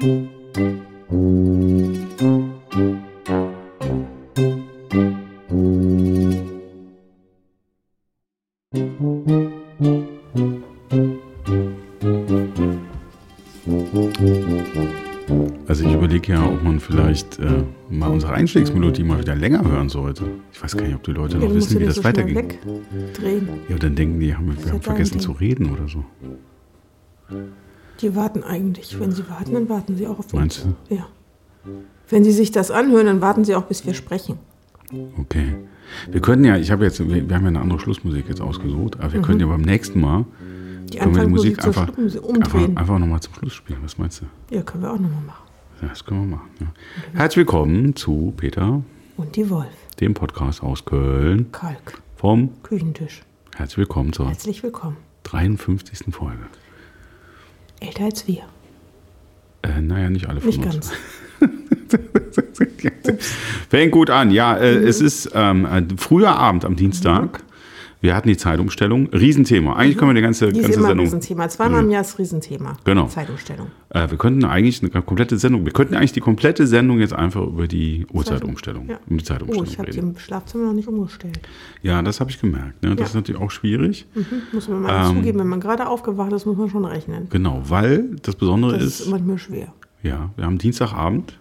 Also ich überlege ja, ob man vielleicht äh, mal unsere Einstiegsmelodie mal wieder länger hören sollte. Ich weiß gar nicht, ob die Leute noch wissen, wie das so. Wegdrehen. Ja, dann denken die, haben, wir haben vergessen zu reden oder so. Die warten eigentlich. Wenn sie warten, dann warten sie auch auf uns. Meinst du? Ja. Wenn sie sich das anhören, dann warten sie auch, bis wir sprechen. Okay. Wir könnten ja, ich habe jetzt, wir, wir haben ja eine andere Schlussmusik jetzt ausgesucht, aber wir können ja beim nächsten Mal Die können wir die Musik einfach, Schluckmusik einfach, umdrehen. einfach nochmal zum Schluss spielen. Was meinst du? Ja, können wir auch nochmal machen. Das können wir machen. Ja. Herzlich willkommen zu Peter, Und die Wolf. dem Podcast aus Köln Kalk. vom Küchentisch. Herzlich willkommen zur Herzlich willkommen. 53. Folge. Älter als wir. Äh, naja, nicht alle von Nicht uns. ganz. Fängt gut an. Ja, äh, Mhm. es ist ähm, ein früher Abend am Dienstag. Wir hatten die Zeitumstellung. Riesenthema. Eigentlich können wir die ganze, Mhm. Die ist ganze immer Sendung. Riesenthema. Zweimal im Jahr ist Riesenthema. Genau. Zeitumstellung. Äh, wir könnten eigentlich eine komplette Sendung, wir könnten eigentlich die komplette Sendung jetzt einfach über die Uhrzeitumstellung, Ja. um die Oh, Zeitumstellung ich habe die im Schlafzimmer noch nicht umgestellt. Ja, das habe ich gemerkt. Ne? Das Ja. ist natürlich auch schwierig. Mhm. Muss man mal Ähm, zugeben, wenn man gerade aufgewacht ist, muss man schon rechnen. Genau, weil das Besondere Das ist, ist manchmal schwer. ja, wir haben Dienstagabend,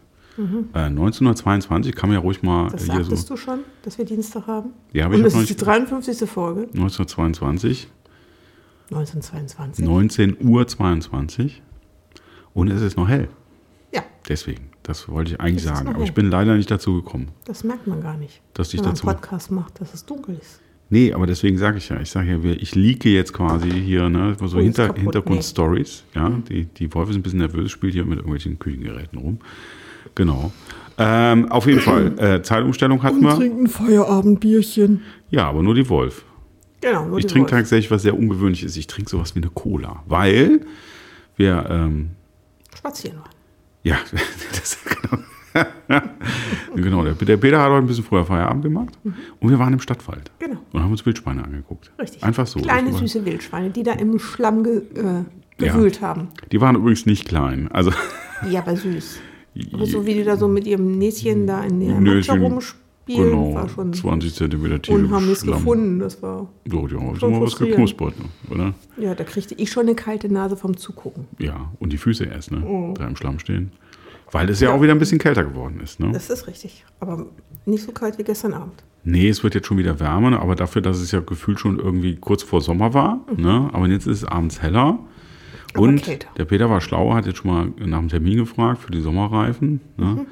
äh, 1922, kann man ja ruhig mal Mhm. Das hier sagtest so. du schon, dass wir Dienstag haben? Ja, Und ich das habe noch ist die nicht. 53. Folge. 1922, 1922. 19 Uhr 22 und es ist noch hell. Ja, Deswegen, das wollte ich eigentlich sagen. Aber ich bin leider nicht dazu gekommen, das merkt man gar nicht. dass ich wenn man dazu. einen Podcast macht, dass es dunkel ist. Nee, aber deswegen sage ich ja, ich sage ja, ich liege jetzt quasi hier, ne, so Oh, Hinter, Hintergrundstories, ja, die, die Wolf ist ein bisschen nervös, spielt hier mit irgendwelchen Küchengeräten rum. Genau. Ähm, auf jeden Fall, äh, Zeitumstellung hatten wir. trinken Feierabendbierchen. Ja, aber nur die Wolf. Genau, nur Ich die trinke Wolf. tatsächlich was sehr ungewöhnliches. Ich trinke sowas wie eine Cola, weil wir, ähm, Spazieren waren. ja, das, genau. genau, der, der Peter hat heute ein bisschen früher Feierabend gemacht und wir waren im Stadtwald Genau, und haben uns Wildschweine angeguckt. richtig. Einfach so. Kleine, süße Wildschweine, die da im Schlamm ge, äh, Ja. gewühlt haben. Die waren übrigens nicht klein. Also, Ja, aber süß. Aber so wie die da so mit ihrem Näschen da in der Matsche rumspielen, genau, war schon 20 Zentimeter Tiefe. unheimlich Schlamm. gefunden. Das war, So, ja, ist Schon immer was geknuspert, ne? oder? ja, da kriegte ich schon eine kalte Nase vom Zugucken. Ja, und die Füße erst, ne? Da im Schlamm stehen. Weil es ja, auch wieder ein bisschen kälter geworden ist, ne? Das ist richtig. Aber nicht so kalt wie gestern Abend. Nee, es wird jetzt schon wieder wärmer, ne? aber dafür, dass es ja gefühlt schon irgendwie kurz vor Sommer war, ne? aber jetzt ist es abends heller. Mhm. Und kälter. der Peter war schlauer, hat jetzt schon mal nach dem Termin gefragt für die Sommerreifen. Ne? Mhm.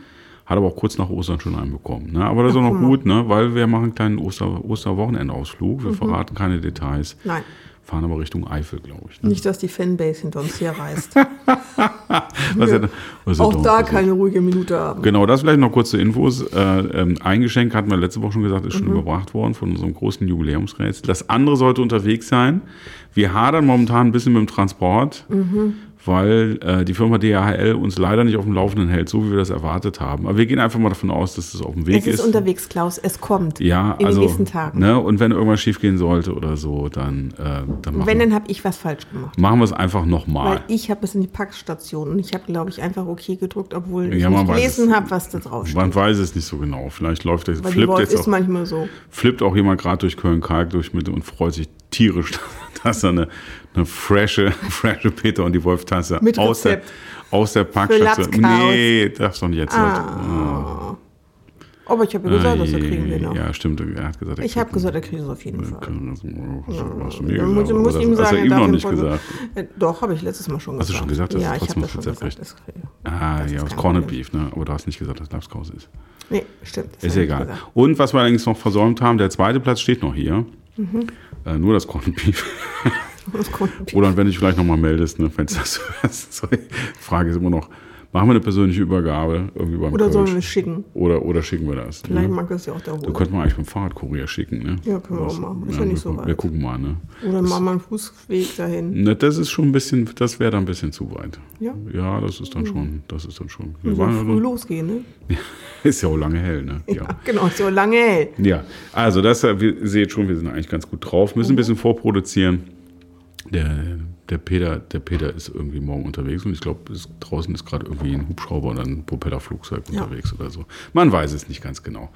Hat aber auch kurz nach Ostern schon einen bekommen. Ne? Aber das ist auch noch gut, ne? weil wir machen einen kleinen Oster Osterwochenendausflug. Mhm. Wir verraten keine Details, Nein, fahren aber Richtung Eifel, glaube ich. Ne? nicht, dass die Fanbase hinter uns hier reißt. Was er- was Auch da keine ruhige Minute haben. Genau, das vielleicht noch kurze Infos. Äh, ähm, ein Geschenk hatten wir letzte Woche schon gesagt, ist schon überbracht worden von unserem großen Jubiläumsrätsel. Das andere sollte unterwegs sein. Wir hadern momentan ein bisschen mit dem Transport, weil äh, die Firma DHL uns leider nicht auf dem Laufenden hält, so wie wir das erwartet haben. Aber wir gehen einfach mal davon aus, dass es auf dem Weg Es ist unterwegs, Klaus. Es kommt. ja, in also, den nächsten Tagen. Ne, und wenn irgendwas schiefgehen sollte oder so, dann, äh, dann machen, Wenn, dann habe ich was falsch gemacht. machen wir es einfach nochmal. Weil ich habe es in die Packstation und ich habe, glaube ich, einfach okay gedrückt, obwohl ich Ja, man nicht gelesen es. habe, was da drauf steht. Man weiß es nicht so genau. Vielleicht läuft der, Weil die flippt Wolf jetzt ist auch manchmal so. flippt auch jemand gerade durch Köln-Kalk durch mit und freut sich tierisch, dass er eine, eine frische, frische Peter und die Wolf-Tasse aus der, aus der Packstation. Nee, darfst doch nicht jetzt. Ah. Aber ich habe ja gesagt, dass wir kriegen wir noch. Ja, stimmt. Er hat gesagt, er Ich habe gesagt, er kriegt es auf jeden Fall. Hast du mir Dann gesagt, muss, ihm das hast sagen, du ihm noch nicht Folge- gesagt. Äh, Doch, habe ich letztes Mal schon Hast du gesagt. schon gesagt, dass ja, du ich trotzdem habe das schon das Rezept gesagt. kriegst? Das, Ah, das ja, ist aus Corned. Beef, ne? Aber du hast nicht gesagt, dass Lapskaus ist. Nee, stimmt. das Ist egal. gesagt. Und was wir allerdings noch versäumt haben, der zweite Platz steht noch hier. Mhm. Äh, nur das Corned Beef. Das Corned Beef. Oder wenn du dich vielleicht nochmal meldest, ne, wenn das. Die Frage ist immer noch, machen wir eine persönliche Übergabe irgendwie beim Oder sollen Kölsch? wir es schicken? oder, oder schicken wir das? Vielleicht Ne? mag das ja auch der Du holen. könnte man eigentlich dem Fahrradkurier schicken, ne? Ja, können wir auch machen. Ist ja nicht wir, so weit. wir gucken mal, ne? Oder machen wir einen Fußweg dahin. ne? Das ist schon ein bisschen, das wäre dann ein bisschen zu weit. Ja. Ja, das ist dann schon, das ist dann schon. Wir waren früh ja, losgehen, ne? ist ja auch lange hell, ne? Ja. Genau, ist ja lange hell. Ja, also das, äh, wir seht schon, wir sind eigentlich ganz gut drauf. Müssen ein bisschen vorproduzieren. Der der Peter, der Peter ist irgendwie morgen unterwegs und ich glaube, draußen ist gerade irgendwie ein Hubschrauber oder ein Propellerflugzeug Ja. unterwegs oder so. Man weiß es nicht ganz genau.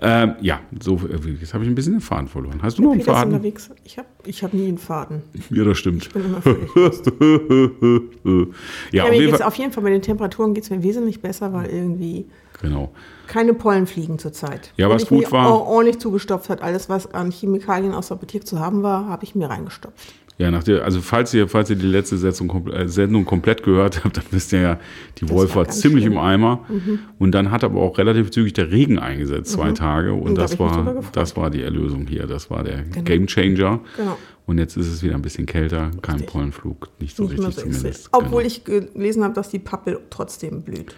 Ähm, ja, so äh, jetzt habe ich ein bisschen den Faden verloren. Hast du noch einen Peter ist Faden? unterwegs. Ich habe ich hab nie einen Faden. Ja, das stimmt. Ich bin immer ja, Ja, auf jeden Fall. auf jeden Fall bei den Temperaturen geht es mir wesentlich besser, weil irgendwie Genau. keine Pollen fliegen zurzeit. Ja, was gut war- or- ordentlich zugestopft hat. Alles, was an Chemikalien aus der Apotheke zu haben war, habe ich mir reingestopft. Ja, nach der, also falls ihr, falls ihr die letzte Setzung, äh, Sendung komplett gehört habt, dann wisst ihr ja, die Wolf war ziemlich schlimm. Mhm. im Eimer. Und dann hat aber auch relativ zügig der Regen eingesetzt, zwei Tage. Und, Und da das war, das war die Erlösung hier. Das war der Genau. Game Changer. Genau. Und jetzt ist es wieder ein bisschen kälter, kein Richtig. Pollenflug, nicht so Nicht richtig so zumindest. Obwohl Genau. ich gelesen habe, dass die Pappel trotzdem blüht.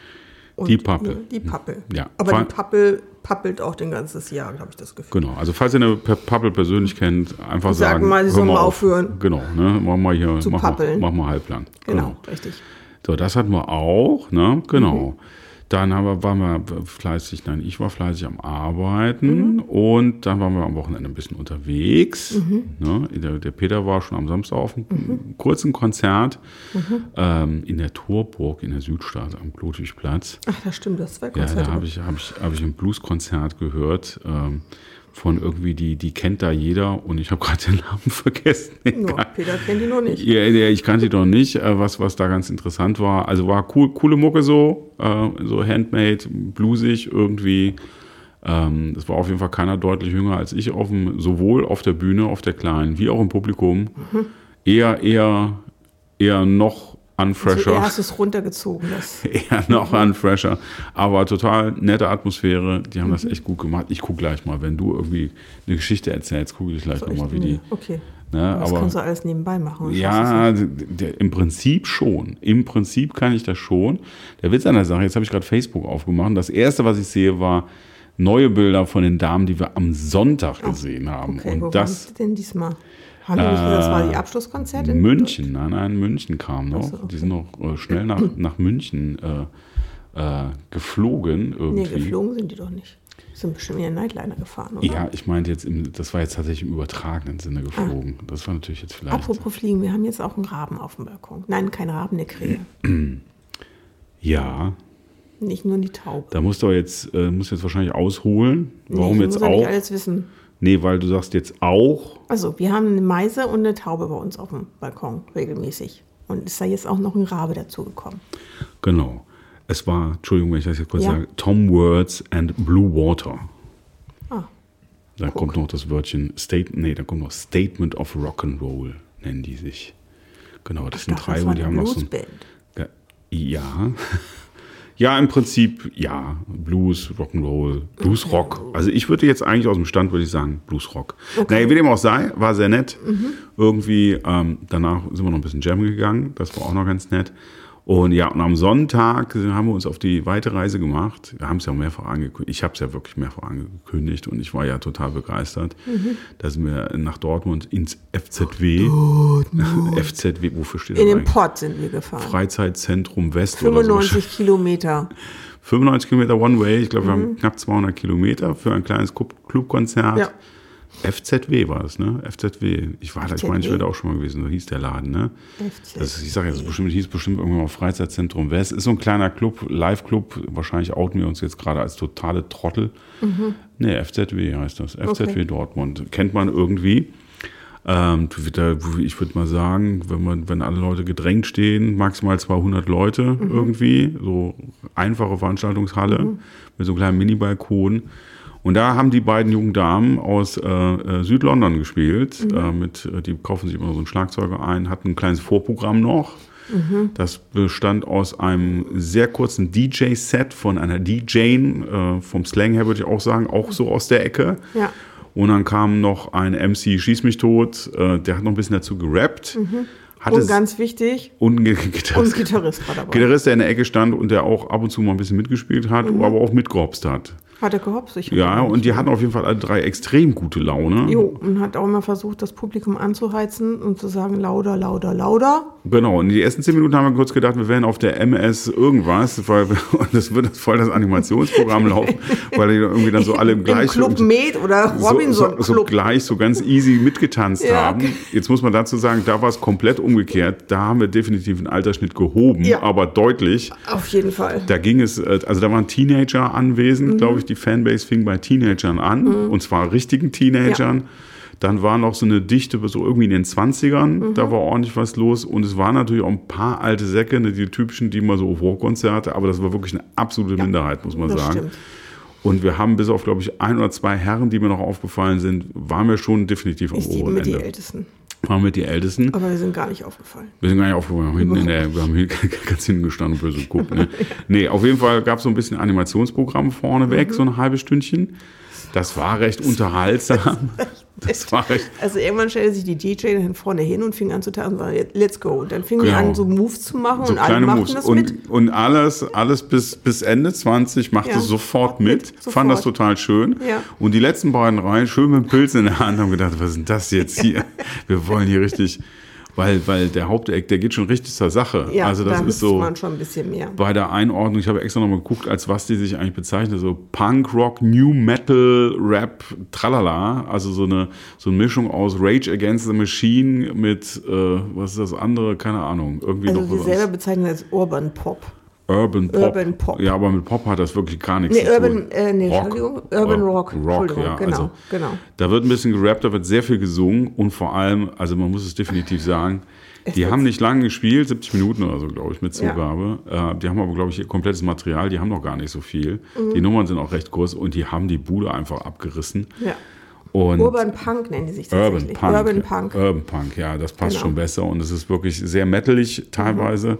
Und Die Pappel. Die Pappel. Ja. Aber Vor- die Pappel pappelt auch den ganzes Jahr, habe ich das Gefühl. Genau, also falls ihr eine Pe- Pappel persönlich kennt, einfach Sagen sagen, mal, sie sollen mal auf. aufhören. Genau, ne, mach mal hier, Zu mach mal, pappeln. mach mal halblang. Genau, richtig. So, das hatten wir auch, ne? Genau. Mhm. Dann haben wir, waren wir fleißig, nein, ich war fleißig am Arbeiten Mhm. und dann waren wir am Wochenende ein bisschen unterwegs. Mhm. Ne? Der, der Peter war schon am Samstag auf einem kurzen Konzert Mhm. ähm, in der Torburg in der Südstadt am Ludwigplatz. Ach, das stimmt, das zwei Ja, Konzerte. da habe ich, hab ich, hab ich ein Blueskonzert gehört ähm, von irgendwie, die, die kennt da jeder und ich habe gerade den Namen vergessen. Egal. Peter kennt die noch nicht. Ja, ja, ich kannte die doch nicht, äh, was, was da ganz interessant war. Also war cool, coole Mucke so, äh, so handmade, bluesig irgendwie. Ähm, Es war auf jeden Fall keiner deutlich jünger als ich, auf dem, sowohl auf der Bühne, auf der kleinen, wie auch im Publikum. Eher, eher, eher noch unfresher. er hast es runtergezogen. Das. eher noch unfresher. Aber total nette Atmosphäre. Die haben das Mhm. echt gut gemacht. Ich gucke gleich mal, wenn du irgendwie eine Geschichte erzählst, gucke ich gleich So nochmal, wie die. Okay. Ne, Das aber kannst du alles nebenbei machen. Ja, im Prinzip schon. Im Prinzip kann ich das schon. Der Witz an der Sache, jetzt habe ich gerade Facebook aufgemacht. Das erste, was ich sehe, war neue Bilder von den Damen, die wir am Sonntag gesehen haben. nicht. Okay, wo Und waren das sie denn diesmal? Haben die nicht gesagt, das war die Abschlusskonzert in München, nein, nein, München kam noch. So, okay. Die sind noch äh, schnell nach, nach München äh, äh, geflogen irgendwie. Nee, geflogen sind die doch nicht. Sind bestimmt in den Nightliner gefahren, oder? Ja, ich meinte jetzt, im, das war jetzt tatsächlich im übertragenen Sinne geflogen. Das war natürlich jetzt vielleicht. Apropos Fliegen, wir haben jetzt auch einen Raben auf dem Balkon. Nein, kein Raben, eine Krähe. Ja, Nicht nur die Taube. da musst du aber jetzt, äh, musst jetzt wahrscheinlich ausholen. Warum nee, jetzt muss ja nicht auch? alles wissen. Nee, weil du sagst jetzt auch. Also, wir haben eine Meise und eine Taube bei uns auf dem Balkon regelmäßig. Und ist da jetzt auch noch ein Rabe dazugekommen. Genau. Es war, Entschuldigung, wenn ich das jetzt kurz Ja. sage, Tom Words and Blue Water. Ah, Da kommt noch das Wörtchen State, nee, da kommt noch Statement of Rock'n'Roll, nennen die sich. Genau, das ich sind dachte, drei und die haben noch so ein. Ja. Ja. Im Prinzip ja. Blues, Rock'n'Roll, Bluesrock. Also ich würde jetzt eigentlich aus dem Stand, würde ich sagen, Bluesrock. Naja, wie dem auch sei, war sehr nett. Mhm. Irgendwie, ähm, danach sind wir noch ein bisschen jammen gegangen. Das war auch noch ganz nett. Und ja, und am Sonntag haben wir uns auf die weite Reise gemacht. Wir haben es ja mehrfach angekündigt. Ich habe es ja wirklich mehrfach angekündigt und ich war ja total begeistert. Da sind wir nach Dortmund ins FZW. FZW, wofür steht das In den? Pott sind wir gefahren. Freizeithzentrum West oder so. 95 Kilometer. 95 Kilometer One Way, ich glaube, wir haben knapp 200 Kilometer für ein kleines Club- Clubkonzert. Mhm. Ja. FZW war es, ne? FZW. Ich war da, ich meine, ich FZW? wäre da auch schon mal gewesen, so hieß der Laden, ne? FZ. Das, ich sage jetzt bestimmt, hieß bestimmt irgendwann mal Freizeitzentrum West. Ist so ein kleiner Club, Live-Club. Wahrscheinlich outen wir uns jetzt gerade als totale Trottel. Ne, FZW heißt das. FZW Mhm. Okay. Dortmund. Kennt man irgendwie. Ähm, ich würde mal sagen, wenn man, wenn alle Leute gedrängt stehen, maximal 200 Leute Mhm. irgendwie, so einfache Veranstaltungshalle mit so einem kleinen Mini-Balkon. Und da haben die beiden jungen Damen aus äh, äh, Südlondon gespielt. Mhm. Äh, mit, äh, die kaufen sich immer so einen Schlagzeuger ein, hatten ein kleines Vorprogramm noch. Mhm. Das bestand aus einem sehr kurzen DJ-Set von einer DJ, äh, vom Slang her würde ich auch sagen, auch so aus der Ecke. Ja. Und dann kam noch ein MC Schieß mich tot, äh, der hat noch ein bisschen dazu gerappt. Hat Und ganz wichtig, und ein und Gitarrist, Gitarrist war dabei. Gitarrist, der in der Ecke stand und der auch ab und zu mal ein bisschen mitgespielt hat, Mhm. aber auch mitgehopst hat. Hat er gehopst? Ich hab Ja, und die hatten auf jeden Fall alle drei extrem gute Laune. Jo, und hat auch immer versucht, das Publikum anzuheizen und zu sagen, lauter, lauter, lauter. Genau, und die ersten zehn Minuten haben wir kurz gedacht, wir wären auf der MS irgendwas, weil wir, das wird voll das Animationsprogramm laufen, weil die irgendwie dann so alle Im gleich Club Med oder so, Robinson so, so Club. gleich so ganz easy mitgetanzt Ja. haben. Jetzt muss man dazu sagen, da war es komplett umgekehrt. Da haben wir definitiv einen Altersschnitt gehoben, Ja. aber deutlich. Auf jeden Fall. Da ging es, äh, also da waren Teenager anwesend, Mhm. glaube ich. Die Fanbase fing bei Teenagern an, und zwar richtigen Teenagern. Dann war noch so eine Dichte, so irgendwie in den 20ern, Mhm. da war ordentlich was los. Und es waren natürlich auch ein paar alte Säcke, ne, die typischen, die mal so auf Rockkonzerte, aber das war wirklich eine absolute Minderheit, muss man sagen. stimmt. Und wir haben bis auf, glaube ich, ein oder zwei Herren, die mir noch aufgefallen sind, waren wir schon definitiv am Ich oberen mit die Ende. Ältesten. Waren mit die Ältesten. Aber wir sind gar nicht aufgefallen. Wir sind gar nicht aufgefallen, wir haben, hinten in der, wir haben hier ganz hinten gestanden und böse geguckt. Ne? Nee, auf jeden Fall gab es so ein bisschen Animationsprogramm vorneweg, so ein halbes Stündchen. Das war recht unterhaltsam. Das war recht. Also irgendwann stellte sich die DJ dann vorne hin und fing an zu tanzen und sagte, let's go. Und dann fingen die Genau. an, so Moves zu machen So und alle machten Moves. das mit. Und, und alles, alles bis, bis Ende 20 machte Ja, sofort mit, mit. sofort. Fand das total schön. Ja. Und die letzten beiden Reihen schön mit dem Pilz in der Hand haben gedacht, was ist denn das jetzt hier? Wir wollen hier richtig, weil, weil der Haupteck, der geht schon richtig zur Sache. Ja, also das da ist so. man schon ein bisschen mehr. bei der Einordnung, ich habe extra nochmal geguckt, als was die sich eigentlich bezeichnet, so Punk, Rock, New Metal, Rap, tralala, also so eine, so eine Mischung aus Rage Against the Machine mit, äh, was ist das andere, keine Ahnung, irgendwie Also noch wir was. selber bezeichnen als Urban Pop. Urban Pop. Urban Pop. Ja, aber mit Pop hat das wirklich gar nichts Nee, zu tun. Urban, äh, nee, Entschuldigung, Urban Rock. Rock, ja, genau, also, genau. Da wird ein bisschen gerappt, da wird sehr viel gesungen und vor allem, also man muss es definitiv sagen, die wird's- haben nicht lange gespielt, 70 Minuten oder so, glaube ich, mit Ja. Zugabe. Äh, die haben aber, glaube ich, ihr komplettes Material, die haben noch gar nicht so viel. Mhm. Die Nummern sind auch recht kurz und die haben die Bude einfach abgerissen. Ja. Und Urban Punk nennen die sich Urban tatsächlich. Punk. Urban Punk. Urban Punk, ja, das passt Genau. schon besser und es ist wirklich sehr metalig teilweise.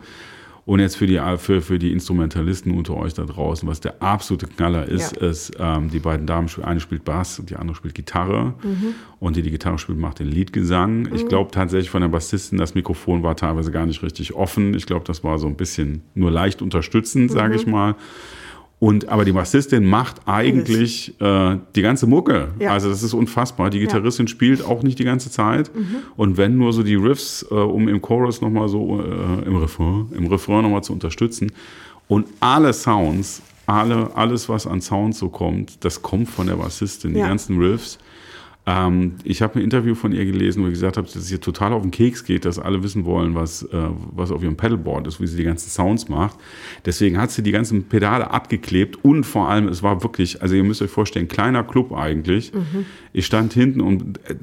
Und jetzt für die, für, für die Instrumentalisten unter euch da draußen, was der absolute Knaller ist, Ja. ist, ähm, die beiden Damen, spielen- eine spielt Bass und die andere spielt Gitarre. Mhm. Und die, die Gitarre spielt, macht den Leadgesang. Ich glaube tatsächlich von der Bassistin, das Mikrofon war teilweise gar nicht richtig offen. Ich glaube, das war so ein bisschen nur leicht unterstützend, sage Mhm. ich mal. Und aber die Bassistin macht eigentlich äh, die ganze Mucke. Ja. Also das ist unfassbar. Die Gitarristin spielt auch nicht die ganze Zeit. Und wenn nur so die Riffs, äh, um im Chorus nochmal so, äh, im Refrain, im Refrain nochmal zu unterstützen. Und alle Sounds, alle, alles, was an Sounds so kommt, das kommt von der Bassistin, die Ja. ganzen Riffs. Ähm, ich habe ein Interview von ihr gelesen, wo ich gesagt habe, dass es ihr total auf den Keks geht, dass alle wissen wollen, was, äh, was auf ihrem Pedalboard ist, wie sie die ganzen Sounds macht. Deswegen hat sie die ganzen Pedale abgeklebt und vor allem, es war wirklich, also ihr müsst euch vorstellen, kleiner Club eigentlich. Ich stand hinten und äh,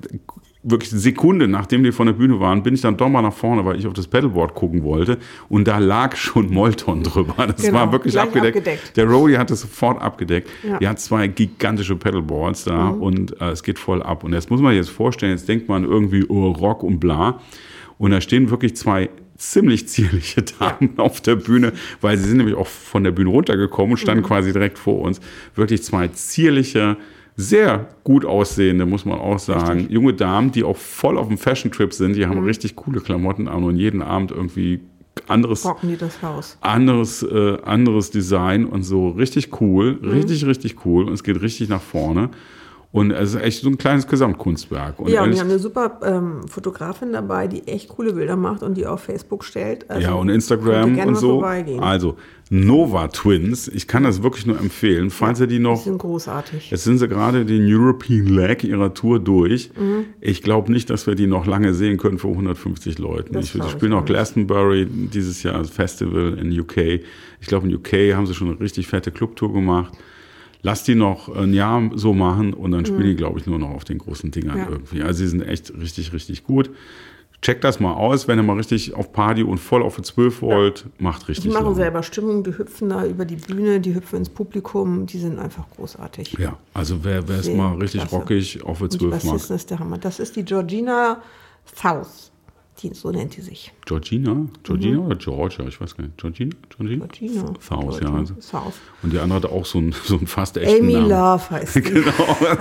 wirklich eine Sekunde, nachdem die von der Bühne waren, bin ich dann doch mal nach vorne, weil ich auf das Pedalboard gucken wollte und da lag schon Molton drüber. Das Genau, war wirklich abgedeckt. abgedeckt. Der Roadie hat es sofort abgedeckt. Ja. Die hat zwei gigantische Pedalboards da und äh, es geht voll ab. Und jetzt muss man sich jetzt vorstellen, jetzt denkt man irgendwie, oh, Rock und bla. Und da stehen wirklich zwei ziemlich zierliche Damen auf der Bühne, weil sie sind nämlich auch von der Bühne runtergekommen und standen quasi direkt vor uns. Wirklich zwei zierliche, sehr gut aussehende, muss man auch sagen, junge Damen, die auch voll auf dem Fashion-Trip sind. Die haben richtig coole Klamotten an und jeden Abend irgendwie anderes anderes, äh, anderes Design und so. Richtig cool, richtig, richtig cool. Und es geht richtig nach vorne. Und es ist echt so ein kleines Gesamtkunstwerk. Und Ja, und wir haben eine super ähm, Fotografin dabei, die echt coole Bilder macht und die auf Facebook stellt. Also ja, und Instagram gerne und so. vorbeigehen. Also, Nova Twins, ich kann das wirklich nur empfehlen, falls ihr die Die noch. sind großartig. Jetzt sind sie gerade den European Leg ihrer Tour durch. Mhm. Ich glaube nicht, dass wir die noch lange sehen können für 150 Leuten. Das Ich, die ich spielen auch. Glastonbury dieses Jahr, Festival in UK. Ich glaube, in UK haben sie schon eine richtig fette Clubtour gemacht. Lass die noch ein Jahr so machen und dann spielen die, glaube ich, nur noch auf den großen Dingern Mhm. Ja. irgendwie. Also sie sind echt richtig, richtig gut. Checkt das mal aus, wenn ihr mal richtig auf Party und voll auf 12 wollt, macht Die richtig machen Laune. selber Stimmung, die hüpfen da über die Bühne, die hüpfen ins Publikum, die sind einfach großartig. Ja, also wer wer es mal richtig klasse. rockig auf Und die 12 mag. Bassistin ist der Hammer. Das ist die Georgina South. Die, so nennt die sich. Georgina? Georgina oder Georgia? Ich weiß gar nicht. Georgina? Georgina? Georgina. South, ja. Also. South. Und die andere hatte auch so einen, so einen fast echten Amy Namen. Love heißt die. Genau.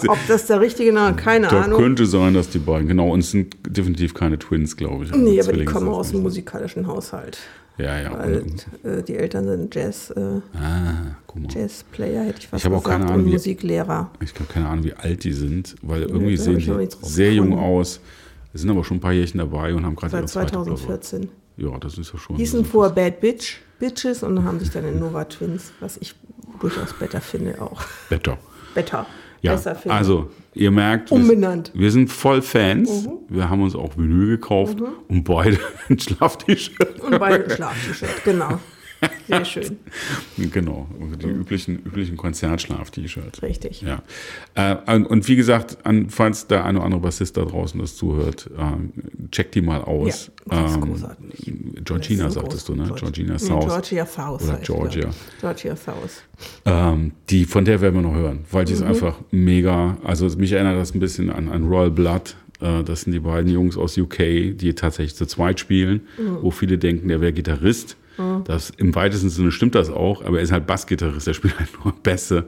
Ob das der richtige Name keine Da Ahnung. könnte sein, dass die beiden, genau, und es sind definitiv keine Twins, glaube ich. Also Nee, aber die kommen aus dem nicht. musikalischen Haushalt. Ja, ja. Weil äh, die Eltern sind Jazz, äh, ah. Jazzplayer, hätte ich fast Ich habe auch gesagt, keine Ahnung, und wie- Musiklehrer. Ich habe keine Ahnung, wie alt die sind, weil irgendwie hab sehen die sehr jung aus. Es sind aber schon ein paar Jährchen dabei und haben gerade Seit ihre zweite Klausur. 2014. Ja, das ist ja schon. Hießen vorher Bad Bitch, Bitches und haben sich dann in Nova Twins, was ich durchaus besser finde, auch. Better. Better. Ja, besser finde. also ihr merkt, wir, Umbenannt. wir sind voll Fans. Wir haben uns auch Vinyl gekauft und beide ein Schlaf-T-Shirt. Und beide ein Schlaf-T-Shirt, genau. Sehr schön. Genau, die üblichen, üblichen Konzertschlaf-T-Shirts. Richtig. Ja. Äh, und, wie gesagt, an, falls der eine oder andere Bassist da draußen das zuhört, äh, checkt die mal aus. Ja, das ist Ähm, großartig. Georgina Das ist sagtest groß. du, ne? Georgi- Georgina South. Georgia South. Oder Georgia. Georgia South. Ähm, die, von der werden wir noch hören, weil Mhm. die ist einfach mega. Also mich erinnert das ein bisschen an, an Royal Blood. Äh, das sind die beiden Jungs aus UK, die tatsächlich zu zweit spielen, Mhm. wo viele denken, der wäre Gitarrist. Das, Im weitesten Sinne stimmt das auch, aber er ist halt Bassgitarrist, er spielt halt nur Bässe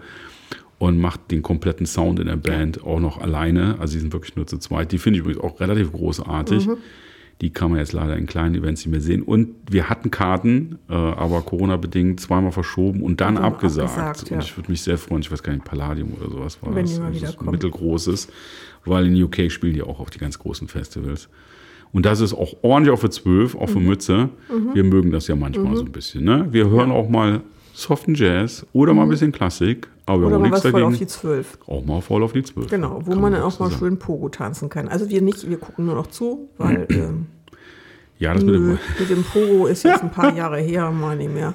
und macht den kompletten Sound in der Band auch noch alleine. Also die sind wirklich nur zu zweit. Die finde ich übrigens auch relativ großartig. Mhm. Die kann man jetzt leider in kleinen Events nicht mehr sehen. Und wir hatten Karten, äh, aber Corona-bedingt zweimal verschoben und dann dann abgesagt. abgesagt, ja. Und ich würde mich sehr freuen, ich weiß gar nicht, Palladium oder sowas war Wenn das. Also kommen. mittelgroßes, weil in UK spielen die auch auf die ganz großen Festivals. Und das ist auch ordentlich auf für 12, auch für Mhm. Mütze. Wir mögen das ja manchmal so ein bisschen. Ne? Wir hören auch mal soften Jazz oder mal ein bisschen Klassik, aber wir Mhm. Oder mal nichts was voll auf die dagegen. Zwölf. Auch mal voll auf die 12. Genau, wo Kann man dann auch mal schön Pogo tanzen kann. Also wir nicht, wir gucken nur noch zu, weil ähm, Ja, das mit dem, mit dem Pogo ist jetzt ein paar Jahre her, mal nicht mehr.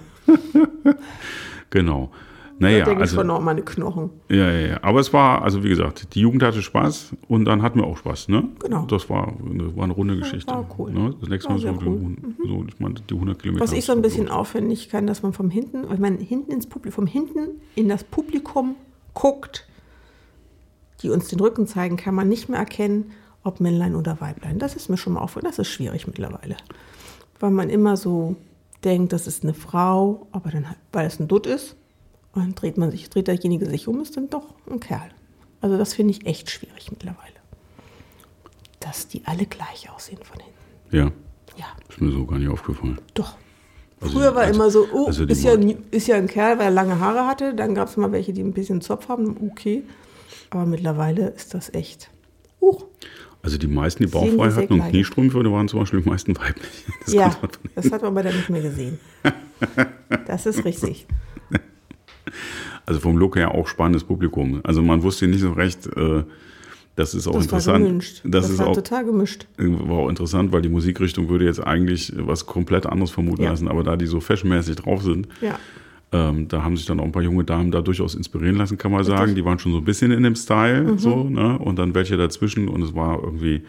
genau. Da Naja, denke ich also, schon noch an meine Knochen. ja, ja, ja. Aber es war, also wie gesagt, die Jugend hatte Spaß und dann hatten wir auch Spaß, ne? Genau. Das war, eine- war eine runde Geschichte. war cool. Ne? Das nächste Mal so, cool. Mhm. so, ich meine, die 100 Kilometer. Was ich so ein bisschen gelohnt. aufwendig kann, dass man vom hinten, wenn man hinten ins Publikum, vom hinten in das Publikum guckt, die uns den Rücken zeigen, kann man nicht mehr erkennen, ob Männlein oder Weiblein. Das ist mir schon mal aufgefallen. Das ist schwierig mittlerweile. Weil man immer so denkt, das ist eine Frau, aber dann, weil es ein Dutt ist, und dann dreht man sich, dreht derjenige sich um, ist dann doch ein Kerl. Also das finde ich echt schwierig mittlerweile. Dass die alle gleich aussehen von hinten. Ja, Ja, ist mir so gar nicht aufgefallen. doch. Also Früher war also- immer so, oh, also ist, ja, ein- ist ja ein Kerl, weil er lange Haare hatte. Dann gab es mal welche, die ein bisschen Zopf haben, okay. Aber mittlerweile ist das echt. Uh, Also die meisten, die bauchfrei hatten und. Kniestrümpfe, die waren zum Beispiel die meisten weiblich. Das ja, davon. das hat man aber dann nicht mehr gesehen. Das ist richtig. Also vom Look her auch spannendes Publikum. Also man wusste nicht so recht, äh, das ist auch Das war interessant. gemischt. Das, Das, ist war auch, total gemischt. war auch interessant, weil die Musikrichtung würde jetzt eigentlich was komplett anderes vermuten Ja. lassen, aber da die so fashionmäßig drauf sind, Ja, ähm, da haben sich dann auch ein paar junge Damen da durchaus inspirieren lassen, kann man sagen. Die waren schon so ein bisschen in dem Style, Mhm. so, ne? Und dann welche dazwischen und es war irgendwie,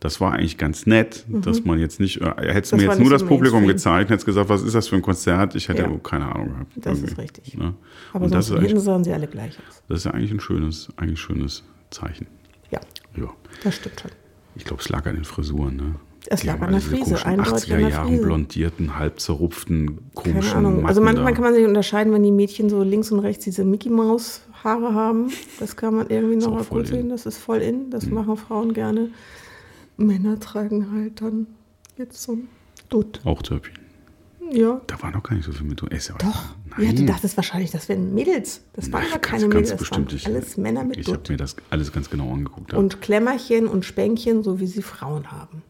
das war eigentlich ganz nett, dass man jetzt nicht, äh, hättest du Mhm. Mir jetzt nur das Publikum Mainstream. gezeigt, hättest gesagt, was ist das für ein Konzert? Ich hätte Ja. ja. keine Ahnung gehabt. das ist irgendwie, richtig. Ne? aber und das ist, hinten sahen sie alle gleich aus. das ist ja eigentlich ein schönes, eigentlich schönes Zeichen. Ja, Ja. das stimmt schon. Ich glaube, es lag an den Frisuren, ne? Es lag an der Frise, eindeutig 80er an der Jahren blondierten, halb zerrupften, Keine komischen Ahnung. Also manchmal da. kann man sich unterscheiden, wenn die Mädchen so links und rechts diese Mickey Maus Haare haben. Das kann man irgendwie noch mal gut. Mhm. sehen. Das ist voll in. Das machen Frauen gerne. Männer tragen halt dann jetzt so ein Dutt. Auch Törpin. Ja. Da war noch gar nicht so viel mit. Ist ja Doch. Ja, Nein. du dachtest wahrscheinlich, das wären Mädels. Das waren ganz- keine ganz Mädels. Das bestimmt waren nicht. alles Männer mit Ich habe mir das alles ganz genau angeguckt. ja. Und Klemmerchen und Spänkchen, so wie sie Frauen haben.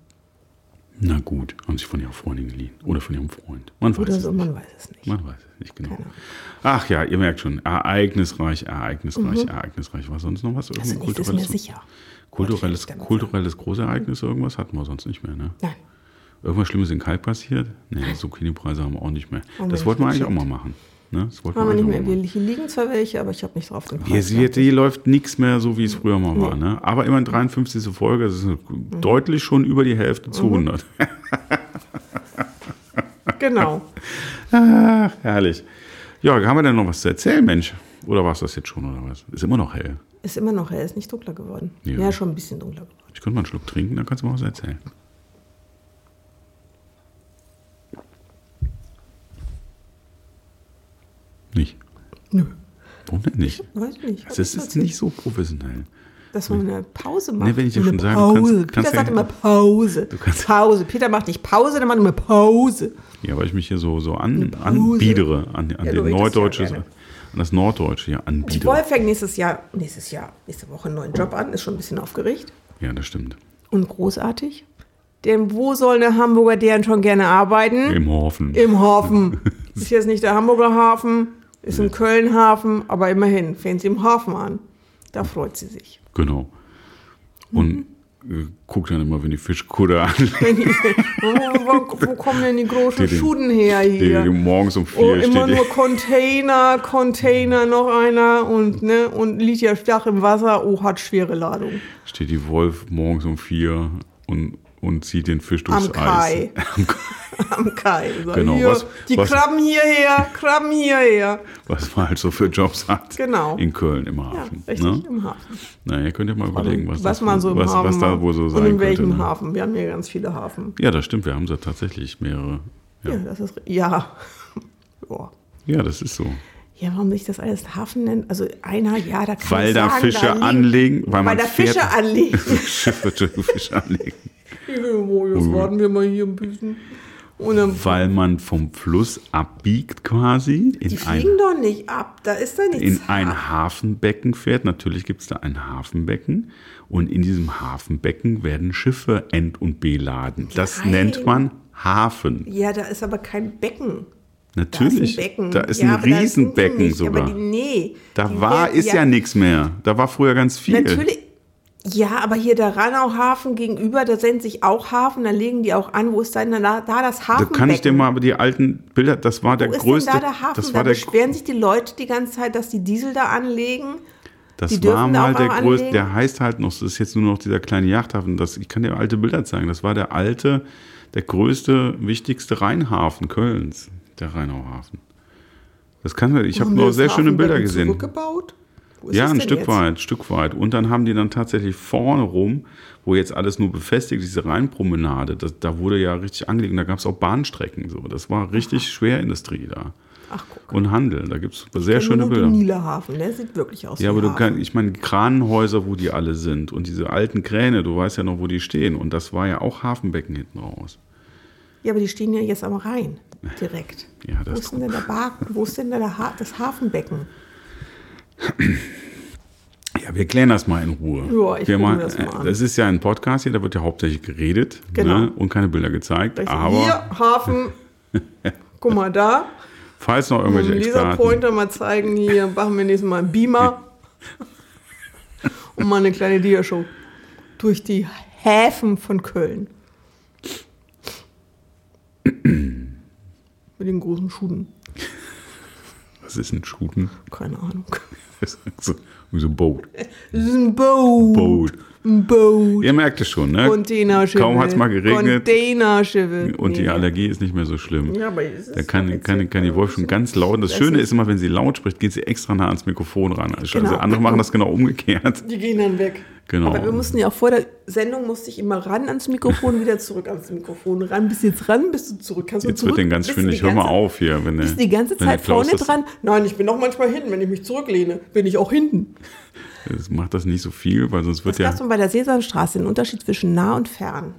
Na gut, haben sie von ihrer Freundin geliehen. Oder von ihrem Freund. Man weiß Oder es so, nicht. man weiß es nicht. Man weiß es nicht genau. Keine. Ach ja, ihr merkt schon, ereignisreich, ereignisreich, ereignisreich. War sonst noch was? Mhm. Also Irgendein nichts ist mir sicher. Kulturelles, kulturelles Großereignis, irgendwas hatten wir sonst nicht mehr, ne? Nein. Irgendwas Schlimmes in Kalk passiert? Nee, Zucchini-Preise haben wir auch nicht mehr. Wir das wollten wir eigentlich auch mal machen. Ne? Das wollten wir nicht mehr. Wir liegen zwar welche, aber ich habe nicht drauf Preis. Hier, hier, läuft nichts mehr so, wie es früher mal war. Ne? Aber immerhin 53. Folge, das ist Mhm. deutlich schon über die Hälfte zu 100. Genau. Ach, herrlich. Ja, haben wir denn noch was zu erzählen, Mensch? Oder war es das jetzt schon, oder was? Ist immer noch hell. Ist immer noch, er ist nicht dunkler geworden. Ja, ja schon ein bisschen dunkler geworden. Ich könnte mal einen Schluck trinken, dann kannst du mal was erzählen. Nicht? Nö. Warum denn nicht? Ich weiß nicht. Also, es ist nicht so professionell. Dass man eine Pause macht. Nee, wenn ich dir schon sage, Pause. Kannst, kannst Peter sagt ja, immer Pause. Pause. Peter macht nicht Pause, der macht immer Pause. Ja, weil ich mich hier so, so an, anbiedere an, an ja, den Neudeutschen. Ja das Norddeutsche hier Und anbiedere. Wolf fängt nächstes Jahr, nächstes Jahr, nächste Woche einen neuen Job an, ist schon ein bisschen aufgeregt Ja, das stimmt. und großartig. Denn wo soll eine Hamburger deren schon gerne arbeiten? Im Hafen. Im Hafen. Ist jetzt nicht der Hamburger Hafen, ist im Köln Hafen, aber immerhin fängt sie im Hafen an. Da freut sie sich. Genau. Und Mhm. Äh, guck dann immer, wenn die Fischkutter an, wo, wo, wo kommen denn die großen Die- die- Schuden her die, die hier? morgens um vier Oh, immer nur Container, Container, noch einer und, ne, und liegt ja stark im Wasser. Oh, hat schwere Ladung. Die, steht die Wolf morgens um vier und, und zieht den Fisch durchs Am Kai. Eis. Am Kai. Am Kai. So, Genau, hier, was- die was- Krabben hierher, Krabben hierher. Was man halt so für Jobs hat. Genau. In Köln im Ja, Hafen. richtig, ne? im Hafen. Na, ihr könnt ja mal überlegen, was, was das, man so im was, Hafen was da wohl so sein Und in welchem könnte. Ne? Hafen? Wir haben hier ganz viele Hafen. Ja, das stimmt. Wir haben da tatsächlich mehrere. Ja, Ja, das ist, ja. ja. ja das ist so. Ja, warum sich das alles Hafen nennt? Also einer, ja, da kann Weil ich da sagen, Fische liegen- anlegen, weil Weil man da fährt- Fische anlegen. Schiffe, Fische anlegen. Jetzt warten wir mal hier ein bisschen. Weil man vom Fluss abbiegt quasi die in ein, fliegen doch nicht ab. Da ist da nichts. in ein Hafenbecken fährt. Natürlich gibt es da ein Hafenbecken. Und in diesem Hafenbecken werden Schiffe ent- und beladen. Das Nein. nennt man Hafen. ja, da ist aber kein Becken. Natürlich. Da ist ein Becken. Da ist ja, ein aber da Riesenbecken nicht. sogar. Die, nee. Da Die war, werden- ist ja, nichts mehr. Da war früher ganz viel. Natürlich. Ja, aber hier der Ranauhafen gegenüber, da sendet sich auch Hafen, da legen die auch an. Wo ist denn da, da das Da Hafenbecken? kann ich dir mal die alten Bilder, das war der Wo ist größte. denn da der Hafen? das da war der, beschweren sich die Leute die ganze Zeit, dass die Diesel da anlegen. das war da mal auch der größte, der heißt halt noch, das ist jetzt nur noch dieser kleine Yachthafen. Das, ich kann dir alte Bilder zeigen. Das war der alte, der größte, wichtigste Rheinhafen Kölns, der Rheinauhafen. Das kann ich habe nur sehr schöne Bilder gesehen. Zurückgebaut? Wo ist Ja, ein Stück jetzt? weit, Stück weit. Und dann haben die dann tatsächlich vorne rum, wo jetzt alles nur befestigt, diese Rheinpromenade, das, da wurde ja richtig angelegt und da gab es auch Bahnstrecken. So. Das war richtig Schwerindustrie da. Ach, guck. Und Handel, da gibt es sehr schöne nur Bilder. Den Niederhafen, der sieht wirklich aus Ja, aber du kannst, ich meine, die Kranenhäuser, wo die alle sind und diese alten Kräne, du weißt ja noch, wo die stehen. Und das war ja auch Hafenbecken hinten raus. Ja, aber die stehen ja jetzt am Rhein, direkt. Ja, wo ist denn da der Bar, wo ist denn da das Hafenbecken? Ja, wir klären das mal in Ruhe. Ja, ich wir mal, das mal an. das ist ja ein Podcast hier, da wird ja hauptsächlich geredet Genau. ne, und keine Bilder gezeigt. Richtig. Aber Hier, Hafen. Guck mal da. falls noch irgendwelche Einen Experten... Laserpointer mal zeigen, hier machen wir nächstes Mal einen Beamer. Und mal eine kleine Diashow. Durch die Häfen von Köln. Mit den großen Schuden. Was ist ein Schuten? Keine Ahnung. So, wie so ein Boot. Das ist ein Boot. Boot. Ein Boot. Ihr merkt es schon, ne? Containerschiffe. Kaum hat's mal geregnet. Containerschiffe. Und die. Allergie ist nicht mehr so schlimm. Ja, aber es ist Da kann, kann, kann die Wolf schon ganz laut. Das Das Schöne ist- ist immer, wenn sie laut spricht, geht sie extra nah ans Mikrofon ran. Also Genau. andere machen das genau umgekehrt. Die gehen dann weg. Genau. Aber wir mussten ja auch vor der Sendung musste ich immer ran ans Mikrofon, wieder zurück ans Mikrofon. Ran, bist du jetzt ran, bist du zurück. Kannst du Jetzt zurück? wird den ganz Bist du schwindelig. die Hör mal auf hier. Wenn Bist du die ganze Zeit vorne das, dran? Nein, ich bin auch manchmal hinten. Wenn ich mich zurücklehne, bin ich auch hinten. Das macht das nicht so viel, weil sonst wird Was ja. du bei der Sesamstraße? Den Unterschied zwischen nah und fern?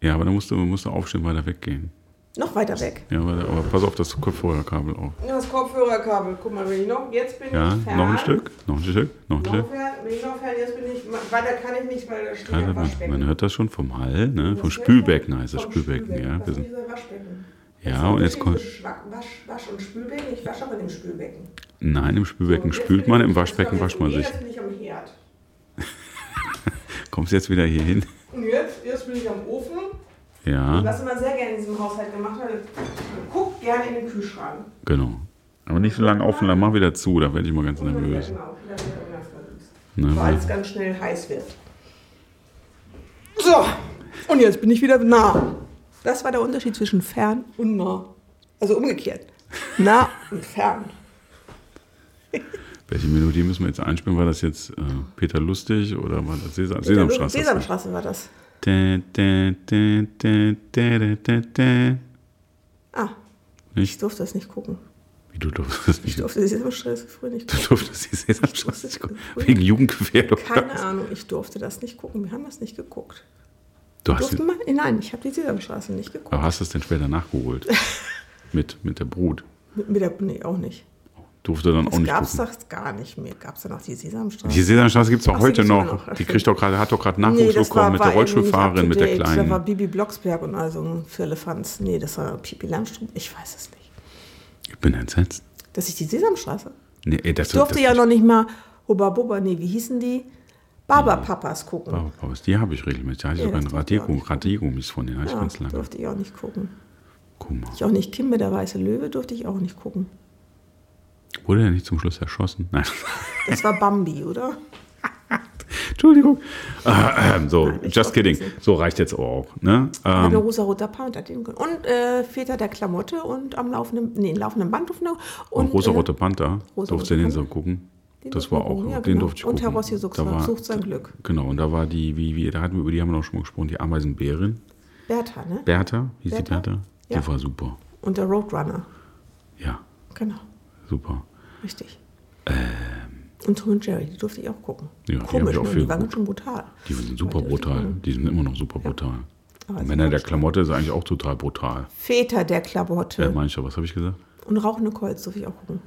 Ja, aber dann musst du, musst du aufstehen, weiter weggehen. Noch weiter weg. Ja, aber, aber pass auf das Kopfhörerkabel auf. Ja, das Kopfhörerkabel. Guck mal, wenn ich noch, jetzt bin Ja, ich fern. noch ein Stück, noch ein Stück, noch ein Noch Stück. fern, bin ich noch fern, jetzt bin ich, weiter kann ich nicht, weil da steht Ja, ein man, Waschbecken. man hört das schon vom Hall, ne? vom Spülbecken heißt das Spülbecken, ja. Das sind, dieser Waschbecken. ja, und jetzt kommt. Wasch, Wasch, und Spülbecken. Ich wasche aber dem Spülbecken. Nein, im Spülbecken So, spült man, im Waschbecken wascht man sich. Jetzt bin ich am Herd. Kommst jetzt wieder hier hin? Und jetzt, jetzt bin ich am Ofen. Ja, Was man sehr gerne in diesem Haushalt gemacht hat, man guckt gerne in den Kühlschrank. genau. Aber nicht so lange offen, dann mach wieder zu, da werde ich mal ganz nervös. Genau, wieder wieder nervös. Ne, Weil es ganz schnell heiß wird. So, und jetzt bin ich wieder nah. Das war der Unterschied zwischen fern und nah. Also umgekehrt. Nah und fern. Welche Melodie müssen wir jetzt einspielen? War das jetzt äh, Peter Lustig oder war das Sesam, Sesamstraße? Sesamstraße war das. Ah, ich durfte das nicht gucken. Wie du durftest das Ich nicht. durfte die Sesamstraße früher nicht Du gucken. durftest die Sesamstraße nicht gucken. Wegen Jugendgefährdung. Keine Ahnung, ich durfte das nicht gucken. Wir haben das nicht geguckt. Du hast, Durfte man? Nein, ich habe die Sesamstraße nicht geguckt. aber hast du es denn später nachgeholt? mit, mit der Brut. Mit, mit der, nee, auch nicht. Durfte dann auch Das nicht gab es doch gar nicht mehr. Gab es dann noch die Sesamstraße? Die Sesamstraße gibt es auch Ach, heute noch. noch. Die kriegt doch gerade, hat doch gerade Nachwuchs das bekommen mit der war irgendwie Rollstuhlfahrerin, nicht mit der date. Da war kleinen. Bibi Blocksberg und also ein Firlefanz. Nee, das war Pipi Langstrumpf. Ich weiß es nicht. Ich bin entsetzt. Das ist die Sesamstraße. Nee, das, Ich durfte das, ja noch nicht mal Hubba Bubba, nee, wie hießen die? Barberpapas gucken. Oh, Paus, die habe ich regelmäßig. Da hatte ich sogar das ein ich auch nicht Radiergummis von denen, ich Ja, durfte ich auch nicht gucken. Guck mal. Ich auch nicht. Kimbe, der weiße Löwe, durfte ich auch nicht gucken. Wurde der nicht zum Schluss erschossen? Nein. Das war Bambi, oder? Entschuldigung. Äh, ähm, so, Nein, just kidding. So reicht jetzt auch. Ne? Ähm, rosa-roter Panther. den- Und äh, Väter der Klamotte und am laufenden, nee, laufenden Band. Und, und äh, Rosa-Rote Panther, Rosa-Rote durfte den so gucken. Den Das war auch, ja, den genau. durfte ich Und gucken. Herr Rossi sucht, Da war- sucht sein Glück. Genau, und da war die, wie, wie, da hatten wir, über die haben wir auch schon mal gesprochen, die Ameisenbärin. Bertha, ne? Bertha, hieß die Bertha? Bertha? Die Ja. war super. Und der Roadrunner. Ja, Genau, super. Richtig. Und Tom und Jerry, die durfte ich auch gucken. Ähm. Ja, die Komisch, ich auch ne? die waren geguckt. schon brutal. Die sind super Ja, die brutal. Die sind immer noch super brutal. Sie Männer der Klamotte ist eigentlich auch total brutal. Väter der Klamotte. Äh, mancher, was habe ich gesagt? Und rauchende Colts durfte ich auch gucken.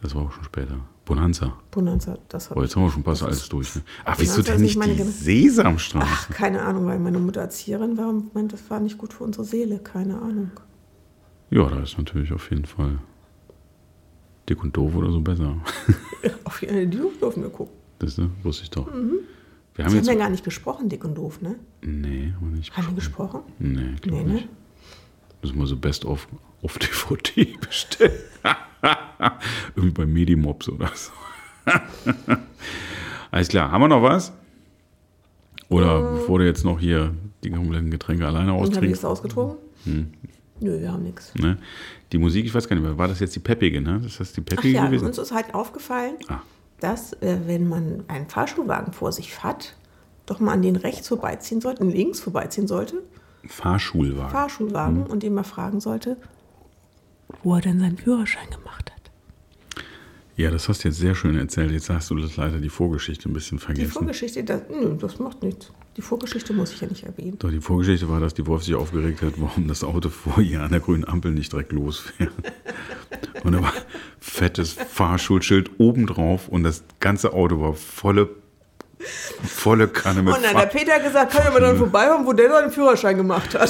Das war auch schon später. Bonanza. Bonanza, das Oh, habe jetzt haben wir schon fast alles durch. Ne? Ach, Bonanza wieso denn nicht die Gen- Sesamstraße? Ach, keine Ahnung, weil meine Mutter Erzieherin war und meinte, das war nicht gut für unsere Seele. Keine Ahnung. Ja, da ist natürlich auf jeden Fall dick und doof oder so besser. Auf jeden Fall, die durften wir gucken. Das ne? wusste ich doch. Wir haben Sie haben jetzt. ja gar nicht gesprochen, dick und doof, ne? Nee, haben wir nicht. Haben wir gesprochen? Nee, glaube Nee, ne? nicht. Müssen wir so Best of auf DVD bestellen. Irgendwie bei Medimobs oder so. Alles klar, haben wir noch was? Oder bevor du jetzt noch hier die kompletten Getränke alleine Und habe ich austrinkst? es ausgetrunken? Hm. Nö, wir haben nichts. Ne? Die Musik, ich weiß gar nicht mehr, war das jetzt die peppige, ne? Das heißt die Ach peppige ja, gewesen? uns ist halt aufgefallen, Ah. dass äh, wenn man einen Fahrschulwagen vor sich hat, doch mal an den rechts vorbeiziehen sollte, und links vorbeiziehen sollte, Fahrschulwagen. Fahrschulwagen, Mhm. und den mal fragen sollte, wo er denn seinen Führerschein gemacht hat. Ja, das hast du jetzt sehr schön erzählt. Jetzt hast du das leider die Vorgeschichte ein bisschen Die vergessen. Vorgeschichte, das, nö, das macht nichts. Die Vorgeschichte muss ich ja nicht erwähnen. Doch, die Vorgeschichte war, dass die Wolf sich aufgeregt hat, warum das Auto vor ihr an der grünen Ampel nicht direkt losfährt. Und da war fettes Fahrschulschild obendrauf und das ganze Auto war volle, volle Kanne mit, Und dann hat der Peter gesagt, kann ich aber dann vorbeikommen, wo der seinen Führerschein gemacht hat.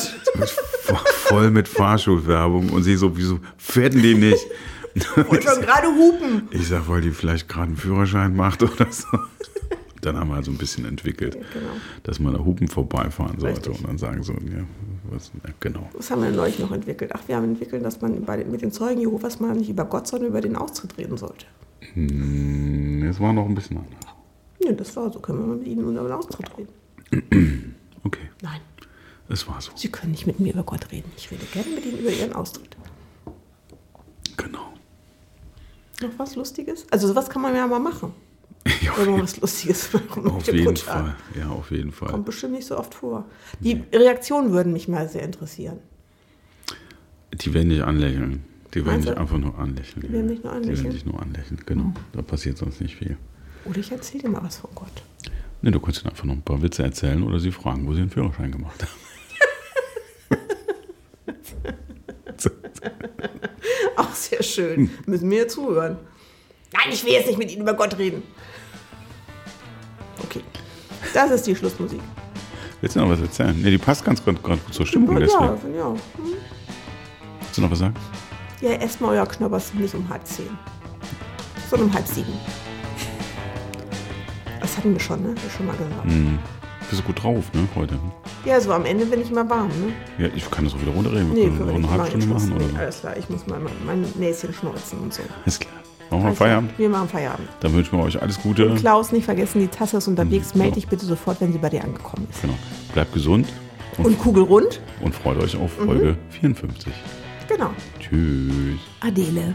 Fahr voll mit Fahrschulwerbung. Und sie so, wieso fährt denn die nicht? Und schon gerade hupen. Ich sag, weil die vielleicht gerade einen Führerschein macht oder so. Dann haben wir also ein bisschen entwickelt, genau. dass man da Hupen vorbeifahren sollte Richtig. und dann sagen so, ja, was, ja, genau. Was haben wir neulich noch entwickelt? Ach, wir haben entwickelt, dass man bei, mit den Zeugen Jehovas mal nicht über Gott, sondern über den Austritt reden sollte. Hm, Es war noch ein bisschen anders. Ja, das war so. Können wir mal mit Ihnen über den Austritt reden? Okay, Nein, es war so. Sie können nicht mit mir über Gott reden. Ich rede gerne mit Ihnen über Ihren Austritt. Genau. Noch was Lustiges? Also sowas kann man ja mal machen. Ja, auf, Wenn man jeden, was Lustiges machen auf jeden brutal. Fall. Ja, auf jeden Fall. Kommt bestimmt nicht so oft vor. Die Reaktionen würden mich mal sehr interessieren. Die werden dich anlächeln. Die werden Meinst dich einfach nur anlächeln. Die werden mich nur Die anlächeln? werden dich nur anlächeln, genau. Da passiert sonst nicht viel. Oder ich erzähle dir mal was von Gott. Ne, du kannst ihnen einfach noch ein paar Witze erzählen oder sie fragen, wo sie den Führerschein gemacht haben. Auch sehr schön. Müssen wir zuhören. Nein, ich will jetzt nicht mit Ihnen über Gott reden. Okay. Das ist die Schlussmusik. Willst du noch was erzählen? Ne, die passt ganz gerade gut zur Stimmung. Ja, deswegen. ja, ja. Willst du noch was sagen? Ja, esst mal euer Knoppers nicht um halb zehn, sondern um halb sieben. Das hatten wir schon, ne? Ich schon mal gesagt. Hm. Bist du gut drauf, ne, heute? Ja, so am Ende bin ich immer warm, ne? Ja, ich kann das auch wieder runterreden. Nee, Wir können auch eine halbe Stunde machen oder. Alles klar, ich muss mal mein, Näschen schneuzen und so. Alles klar. Machen wir Feierabend? Wir machen Feierabend. Dann wünschen wir euch alles Gute. Klaus, nicht vergessen, die Tasse ist unterwegs. Mhm, Melde genau. dich bitte sofort, wenn sie bei dir angekommen ist. Genau. Bleibt gesund und, Und kugelrund? und freut euch auf Folge 54. Genau. Tschüss. Adele.